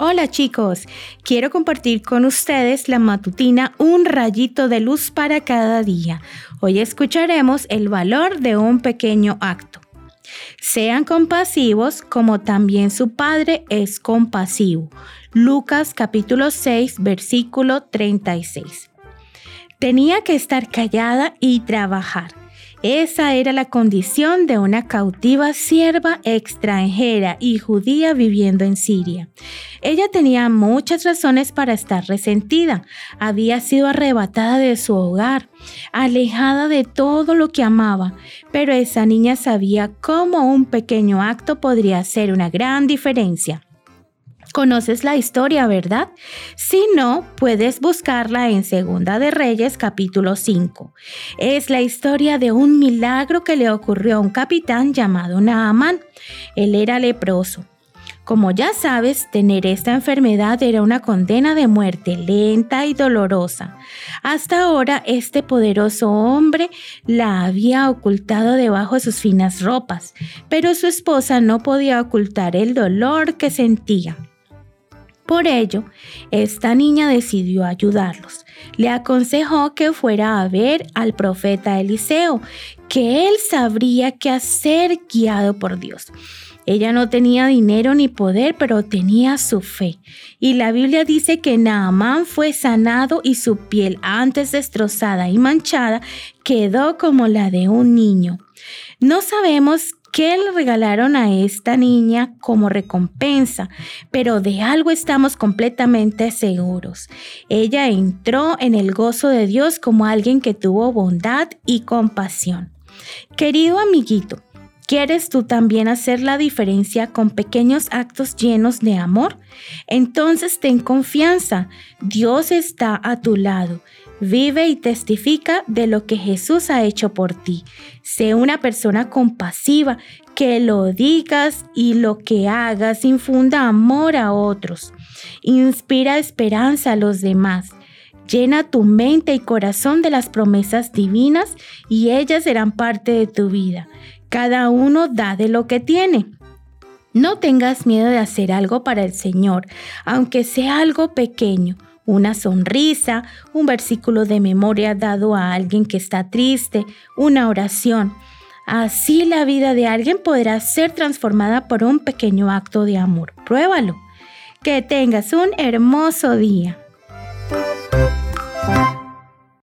Hola chicos, quiero compartir con ustedes la matutina Un rayito de luz para cada día. Hoy escucharemos el valor de un pequeño acto. Sean compasivos como también su Padre es compasivo. Lucas capítulo 6 versículo 36. Tenía que estar callada y trabajar. Esa era la condición de una cautiva sierva extranjera y judía viviendo en Siria. Ella tenía muchas razones para estar resentida. Había sido arrebatada de su hogar, alejada de todo lo que amaba, pero esa niña sabía cómo un pequeño acto podría hacer una gran diferencia. Conoces la historia, ¿verdad? Si no, puedes buscarla en Segunda de Reyes capítulo 5. Es la historia de un milagro que le ocurrió a un capitán llamado Naamán. Él era leproso. Como ya sabes, tener esta enfermedad era una condena de muerte lenta y dolorosa. Hasta ahora este poderoso hombre la había ocultado debajo de sus finas ropas, pero su esposa no podía ocultar el dolor que sentía. Por ello, esta niña decidió ayudarlos. Le aconsejó que fuera a ver al profeta Eliseo, que él sabría qué hacer guiado por Dios. Ella no tenía dinero ni poder, pero tenía su fe. Y la Biblia dice que Naamán fue sanado y su piel, antes destrozada y manchada, quedó como la de un niño. No sabemos ¿Qué le regalaron a esta niña como recompensa? Pero de algo estamos completamente seguros. Ella entró en el gozo de Dios como alguien que tuvo bondad y compasión. Querido amiguito, ¿Quieres tú también hacer la diferencia con pequeños actos llenos de amor? Entonces ten confianza, Dios está a tu lado. Vive y testifica de lo que Jesús ha hecho por ti. Sé una persona compasiva, que lo digas y lo que hagas infunda amor a otros. Inspira esperanza a los demás. Llena tu mente y corazón de las promesas divinas y ellas serán parte de tu vida. Cada uno da de lo que tiene. No tengas miedo de hacer algo para el Señor, aunque sea algo pequeño, una sonrisa, un versículo de memoria dado a alguien que está triste, una oración. Así la vida de alguien podrá ser transformada por un pequeño acto de amor. Pruébalo. Que tengas un hermoso día.